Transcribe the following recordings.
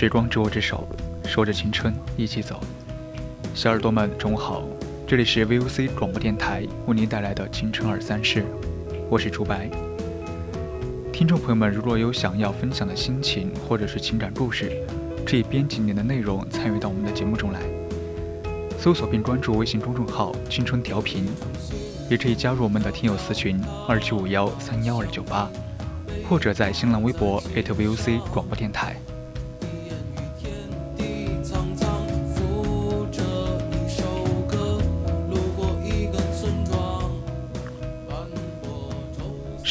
时光执我之手，说着青春一起走。小耳朵们，中午好，这里是 VOC 广播电台为您带来的青春二三事，我是朱白。听众朋友们，如果有想要分享的心情或者是情感故事，可以编辑您的内容参与到我们的节目中来。搜索并关注微信公众号“青春调频”，也可以加入我们的听友私群二七五幺三幺二九八，或者在新浪微博 @VOC 广播电台。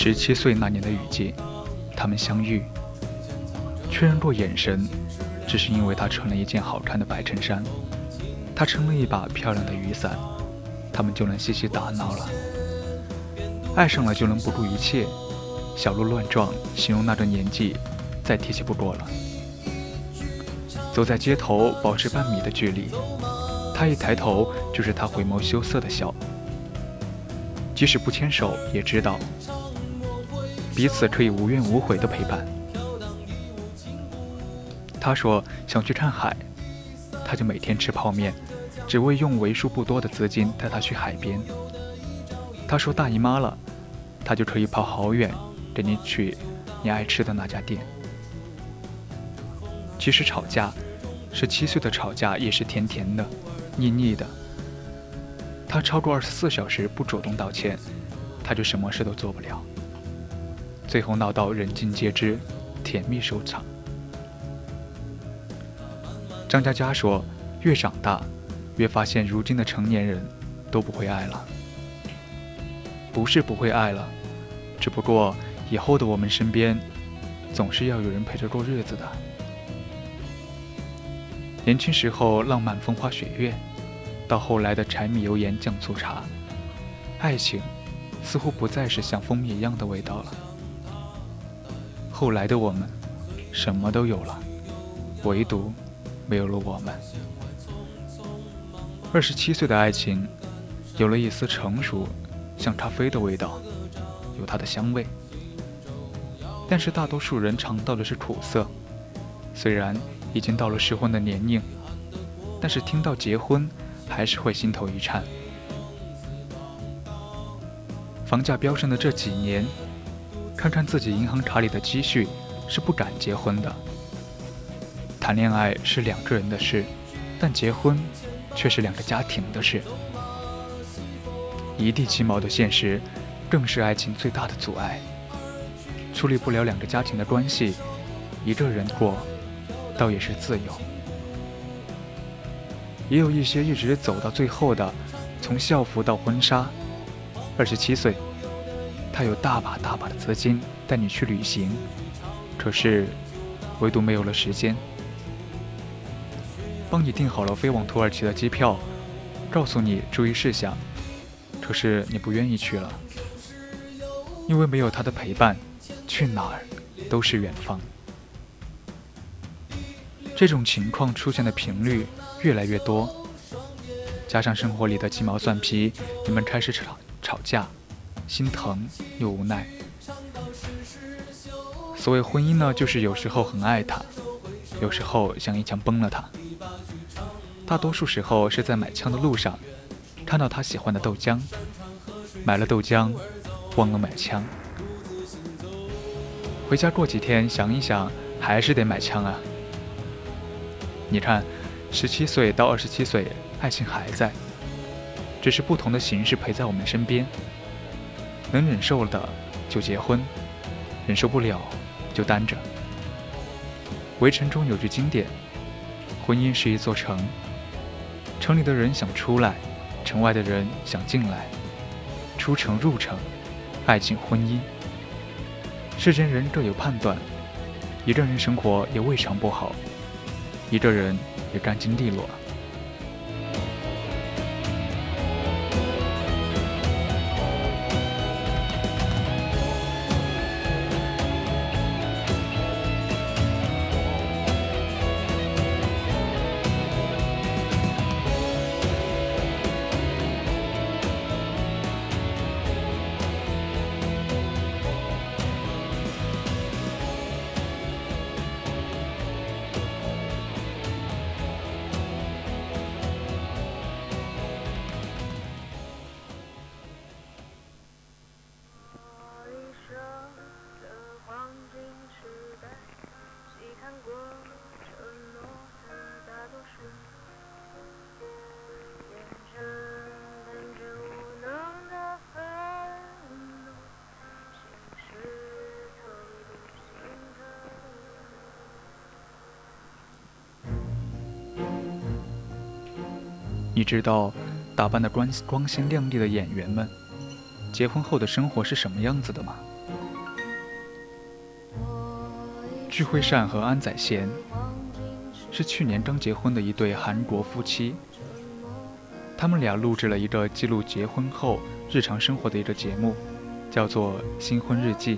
十七岁那年的雨季，他们相遇，确认过眼神，只是因为他穿了一件好看的白衬衫，他撑了一把漂亮的雨伞，他们就能嬉戏打闹了。爱上了就能不顾一切，小鹿乱撞，形容那个年纪，再贴切不过了。走在街头，保持半米的距离，他一抬头就是他回眸羞涩的笑。即使不牵手，也知道彼此可以无怨无悔的陪伴。他说想去看海，他就每天吃泡面，只为用为数不多的资金带他去海边。他说大姨妈了，他就可以跑好远，给你去你爱吃的那家店。其实吵架，十七岁的吵架也是甜甜的，腻腻的。他超过二十四小时不主动道歉，他就什么事都做不了。最后闹到人尽皆知，甜蜜收场。张嘉佳说：“越长大，越发现如今的成年人都不会爱了。不是不会爱了，只不过以后的我们身边，总是要有人陪着过日子的。年轻时候浪漫风花雪月，到后来的柴米油盐酱醋茶，爱情似乎不再是像蜂蜜一样的味道了。后来的我们，什么都有了，唯独……”没有了我们。二十七岁的爱情，有了一丝成熟，像咖啡的味道，有它的香味。但是大多数人尝到的是苦涩。虽然已经到了适婚的年龄，但是听到结婚，还是会心头一颤。房价飙升的这几年，看看自己银行卡里的积蓄，是不敢结婚的。谈恋爱是两个人的事，但结婚却是两个家庭的事。一地鸡毛的现实，更是爱情最大的阻碍。处理不了两个家庭的关系，一个人过，倒也是自由。也有一些一直走到最后的，从校服到婚纱。二十七岁，他有大把大把的资金带你去旅行，可是，唯独没有了时间。帮你订好了飞往土耳其的机票，告诉你注意事项，可是你不愿意去了，因为没有他的陪伴，去哪儿都是远方。这种情况出现的频率越来越多，加上生活里的鸡毛蒜皮，你们开始吵吵架，心疼又无奈。所谓婚姻呢，就是有时候很爱他，有时候想一枪崩了他。大多数时候是在买枪的路上，看到他喜欢的豆浆，买了豆浆，忘了买枪。回家过几天想一想，还是得买枪啊。你看，十七岁到二十七岁，爱情还在，只是不同的形式陪在我们身边。能忍受的就结婚，忍受不了就单着。围城中有句经典：婚姻是一座城，城里的人想出来，城外的人想进来，出城入城，爱情婚姻。世间人各有判断，一个人生活也未尝不好，一个人也干净利落。你知道，打扮的光光鲜亮丽的演员们，结婚后的生活是什么样子的吗？具惠善和安宰贤是去年刚结婚的一对韩国夫妻。他们俩录制了一个记录结婚后日常生活的一个节目，叫做《新婚日记》，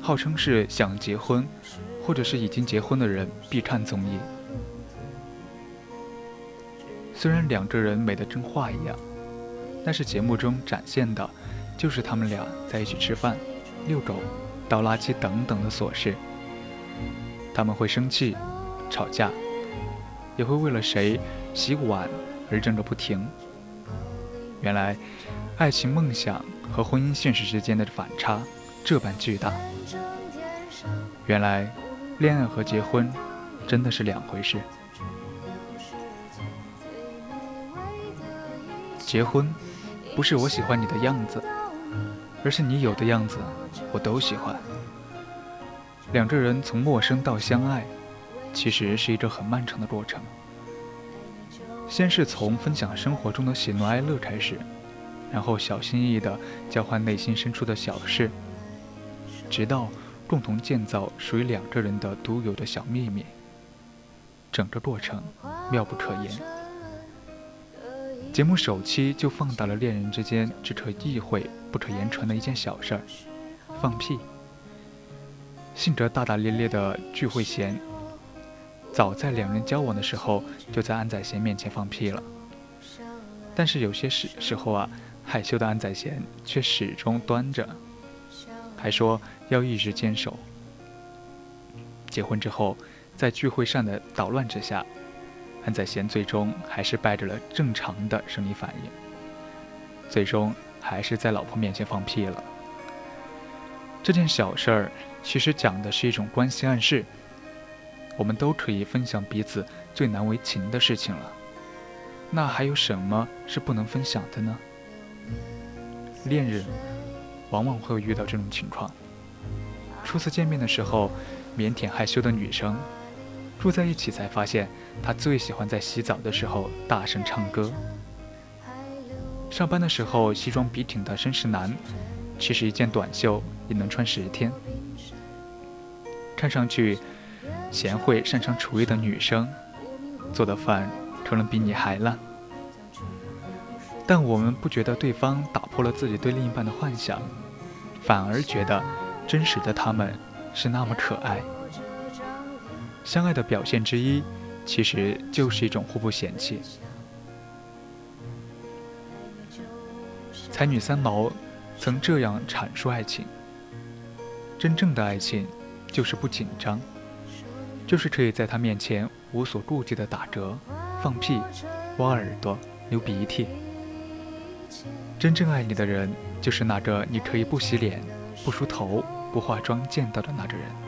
号称是想结婚或者是已经结婚的人必看综艺。虽然两个人美得跟画一样，但是节目中展现的，就是他们俩在一起吃饭、遛狗、倒垃圾等等的琐事。他们会生气、吵架，也会为了谁洗碗而争个不停。原来，爱情梦想和婚姻现实之间的反差这般巨大。原来，恋爱和结婚真的是两回事。结婚，不是我喜欢你的样子，而是你有的样子，我都喜欢。两个人从陌生到相爱，其实是一个很漫长的过程。先是从分享生活中的喜怒哀乐开始，然后小心翼翼地交换内心深处的小事，直到共同建造属于两个人的独有的小秘密。整个过程妙不可言。节目首期就放大了恋人之间只可意会不可言传的一件小事儿——放屁。性格大大咧咧的具惠贤，早在两人交往的时候就在安宰贤面前放屁了。但是有些时时候啊，害羞的安宰贤却始终端着，还说要一直坚守。结婚之后，在聚会上的捣乱之下。安宰贤最终还是败着了正常的生理反应，最终还是在老婆面前放屁了。这件小事儿其实讲的是一种关系暗示，我们都可以分享彼此最难为情的事情了，那还有什么是不能分享的呢？恋人往往会遇到这种情况，初次见面的时候，腼腆害羞的女生。住在一起才发现，他最喜欢在洗澡的时候大声唱歌。上班的时候西装笔挺的绅士男，其实一件短袖也能穿十天。看上去贤惠擅长厨艺的女生，做的饭可能比你还烂。但我们不觉得对方打破了自己对另一半的幻想，反而觉得真实的他们是那么可爱。相爱的表现之一，其实就是一种互不嫌弃。才女三毛曾这样阐述爱情：真正的爱情，就是不紧张，就是可以在他面前无所顾忌的打嗝、放屁、挖耳朵、流鼻涕。真正爱你的人，就是那个你可以不洗脸、不梳头、不化妆见到的那个人。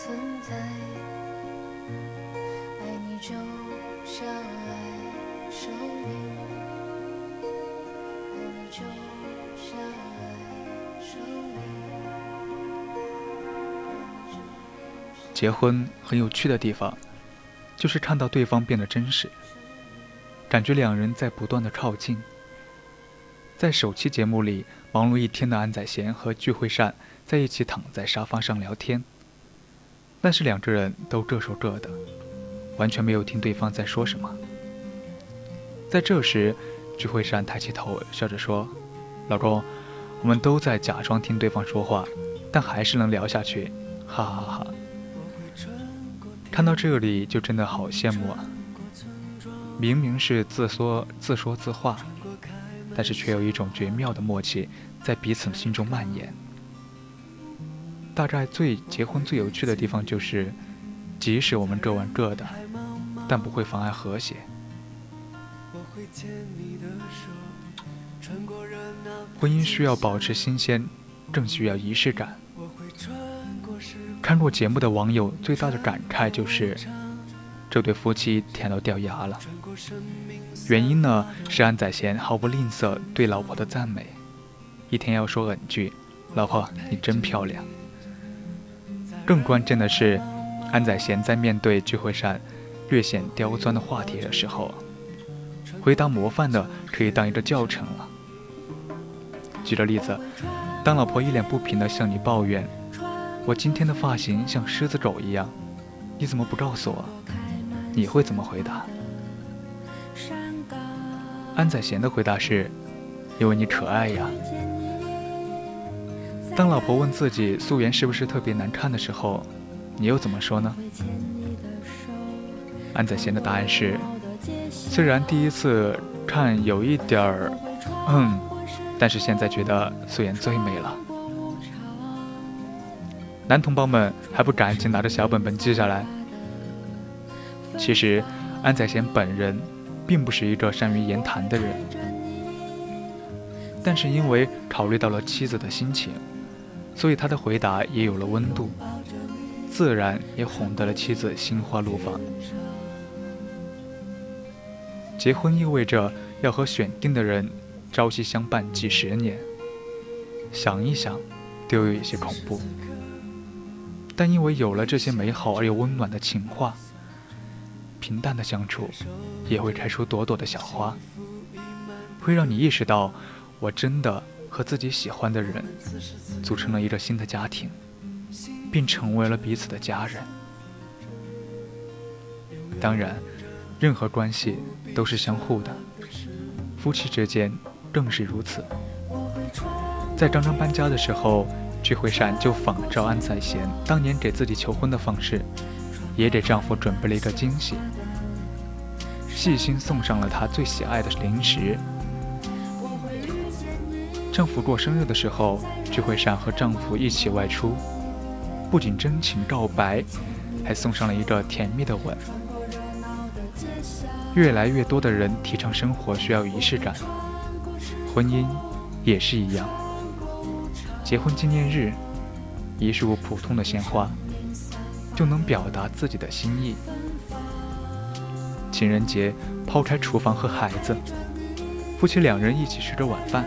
存在。爱你就像爱生命，爱你就像爱生命。结婚很有趣的地方，就是看到对方变得真实，感觉两人在不断的靠近。在首期节目里，忙碌一天的安宰贤和具惠善在一起躺在沙发上聊天，但是两个人都各说各的，完全没有听对方在说什么。在这时，聚会上抬起头，笑着说：“老公，我们都在假装听对方说话，但还是能聊下去，哈哈哈哈。”看到这里就真的好羡慕啊！明明是自说自说自话，但是却有一种绝妙的默契在彼此心中蔓延。大概最结婚最有趣的地方就是，即使我们各玩各的，但不会妨碍和谐。婚姻需要保持新鲜，更需要仪式感。看过节目的网友最大的感慨就是，这对夫妻甜到掉牙了。原因呢是安宰贤毫不吝啬对老婆的赞美，一天要说 N 句：“老婆，你真漂亮。”更关键的是，安宰贤在面对聚会上略显刁钻的话题的时候，回答模范的可以当一个教程了。举个例子，当老婆一脸不平的向你抱怨。我今天的发型像狮子狗一样，你怎么不告诉我？你会怎么回答？安宰贤的回答是：“因为你可爱呀。”当老婆问自己素颜是不是特别难看的时候，你又怎么说呢？安宰贤的答案是：虽然第一次看有一点儿，嗯，但是现在觉得素颜最美了。男同胞们还不赶紧拿着小本本记下来？其实，安宰贤本人并不是一个善于言谈的人，但是因为考虑到了妻子的心情，所以他的回答也有了温度，自然也哄得了妻子心花怒放。结婚意味着要和选定的人朝夕相伴几十年，想一想，都有一些恐怖。但因为有了这些美好而又温暖的情话，平淡的相处也会开出朵朵的小花，会让你意识到，我真的和自己喜欢的人组成了一个新的家庭，并成为了彼此的家人。当然，任何关系都是相互的，夫妻之间更是如此。在刚刚搬家的时候。具惠善就仿照安宰贤当年给自己求婚的方式，也给丈夫准备了一个惊喜，细心送上了她最喜爱的零食。丈夫过生日的时候，聚会上和丈夫一起外出，不仅真情告白，还送上了一个甜蜜的吻。越来越多的人提倡生活需要仪式感，婚姻也是一样。结婚纪念日，一束普通的鲜花，就能表达自己的心意。情人节，抛开厨房和孩子，夫妻两人一起吃着晚饭，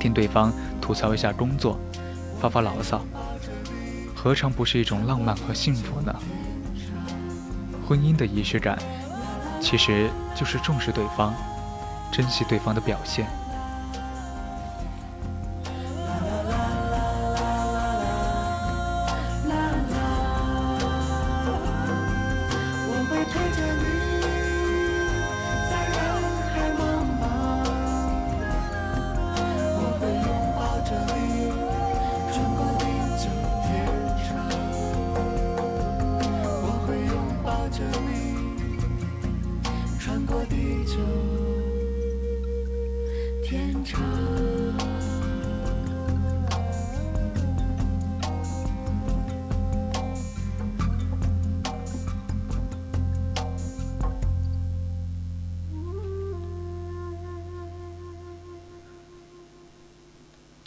听对方吐槽一下工作，发发牢骚，何尝不是一种浪漫和幸福呢？婚姻的仪式感，其实就是重视对方，珍惜对方的表现。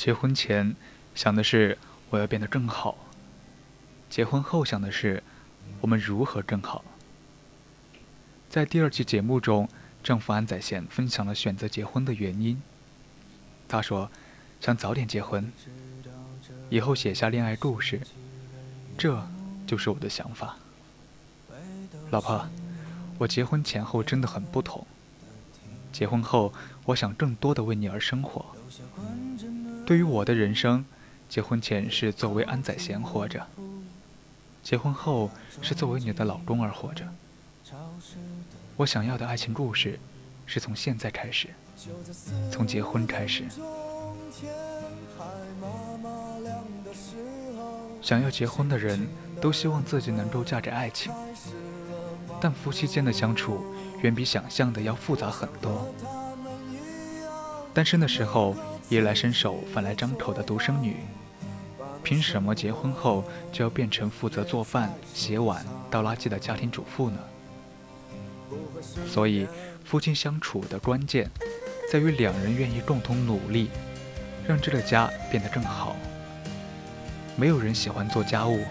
结婚前想的是我要变得更好，结婚后想的是我们如何更好。在第二期节目中，丈夫安宰贤分享了选择结婚的原因。他说：“想早点结婚，以后写下恋爱故事，这就是我的想法。”老婆，我结婚前后真的很不同。结婚后，我想更多的为你而生活。对于我的人生，结婚前是作为安宰贤活着，结婚后是作为你的老公而活着。我想要的爱情故事，是从现在开始，从结婚开始。想要结婚的人都希望自己能够嫁给爱情，但夫妻间的相处远比想象的要复杂很多。单身的时候。衣来伸手、饭来张口的独生女，凭什么结婚后就要变成负责做饭、洗碗、倒垃圾的家庭主妇呢？所以，夫妻相处的关键在于两人愿意共同努力，让这个家变得更好。没有人喜欢做家务，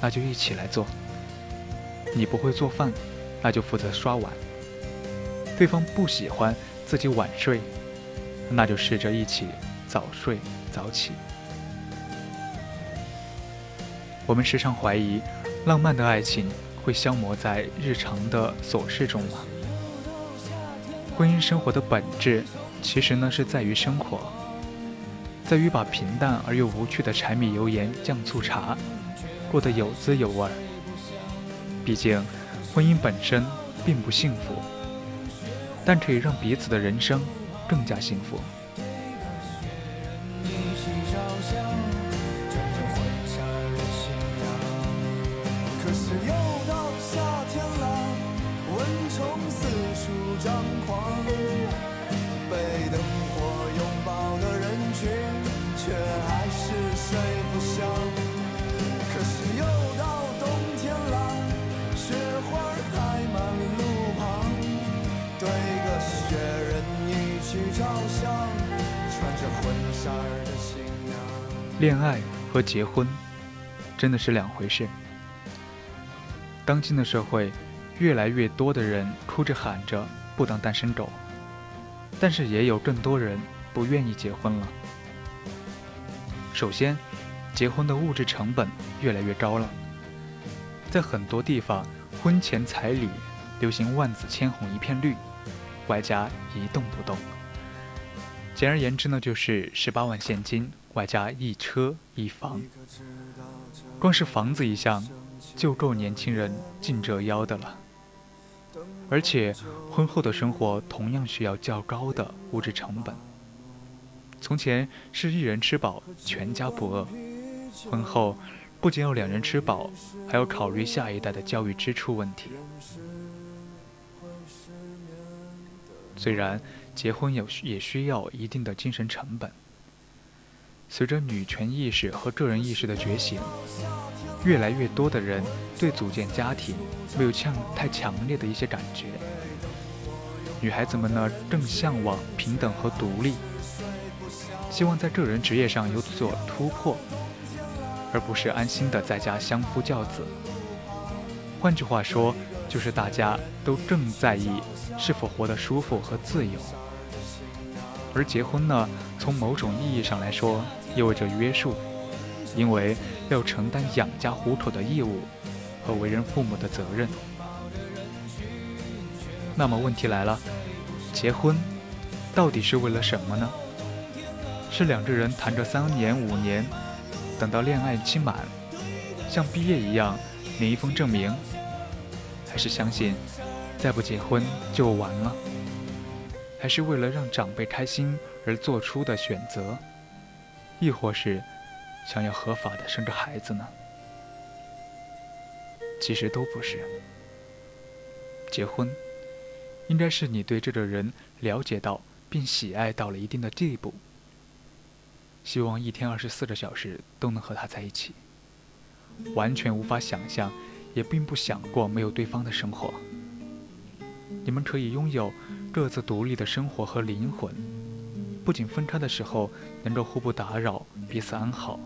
那就一起来做。你不会做饭，那就负责刷碗。对方不喜欢自己晚睡。那就试着一起早睡早起。我们时常怀疑，浪漫的爱情会消磨在日常的琐事中吗？婚姻生活的本质，其实呢是在于生活，在于把平淡而又无趣的柴米油盐酱醋茶过得有滋有味。毕竟，婚姻本身并不幸福，但可以让彼此的人生。更加幸福。恋爱和结婚真的是两回事。当今的社会，越来越多的人哭着喊着不当单身狗，但是也有更多人不愿意结婚了。首先，结婚的物质成本越来越高了，在很多地方，婚前彩礼流行万紫千红一片绿，外加一动不动。简而言之呢，就是十八万现金外加一车一房，光是房子一项就够年轻人尽折腰的了。而且婚后的生活同样需要较高的物质成本。从前是一人吃饱全家不饿，婚后不仅要两人吃饱，还要考虑下一代的教育支出问题。虽然。结婚有也需要一定的精神成本。随着女权意识和个人意识的觉醒，越来越多的人对组建家庭没有强太强烈的一些感觉。女孩子们呢更向往平等和独立，希望在个人职业上有所突破，而不是安心的在家相夫教子。换句话说，就是大家都更在意是否活得舒服和自由。而结婚呢，从某种意义上来说，意味着约束，因为要承担养家糊口的义务和为人父母的责任。那么问题来了，结婚到底是为了什么呢？是两个人谈个三年五年，等到恋爱期满，像毕业一样领一封证明，还是相信再不结婚就完了？还是为了让长辈开心而做出的选择，亦或是想要合法的生个孩子呢？其实都不是。结婚，应该是你对这个人了解到并喜爱到了一定的地步，希望一天二十四个小时都能和他在一起，完全无法想象，也并不想过没有对方的生活。你们可以拥有。各自独立的生活和灵魂，不仅分开的时候能够互不打扰，彼此安好，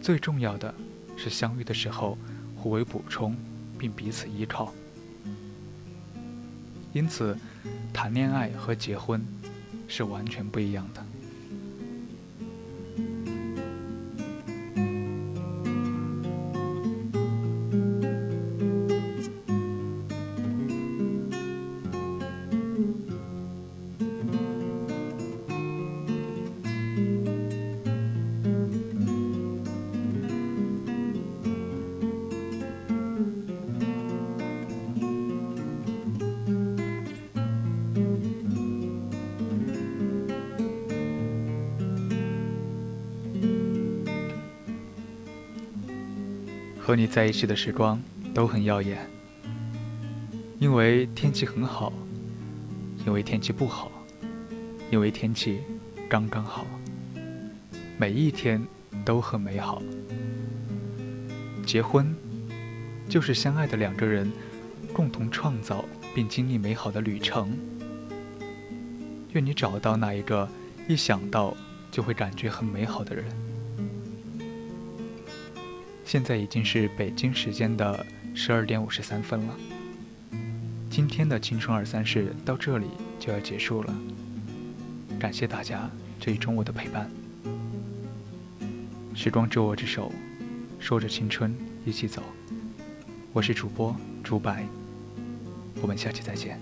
最重要的是相遇的时候互为补充，并彼此依靠。因此，谈恋爱和结婚是完全不一样的。和你在一起的时光都很耀眼，因为天气很好，因为天气不好，因为天气刚刚好，每一天都很美好。结婚就是相爱的两个人共同创造并经历美好的旅程。愿你找到那一个一想到就会感觉很美好的人。现在已经是北京时间的十二点五十三分了。今天的青春二三事到这里就要结束了，感谢大家这一中午的陪伴。时光只我之手，说着青春一起走。我是主播朱白，我们下期再见。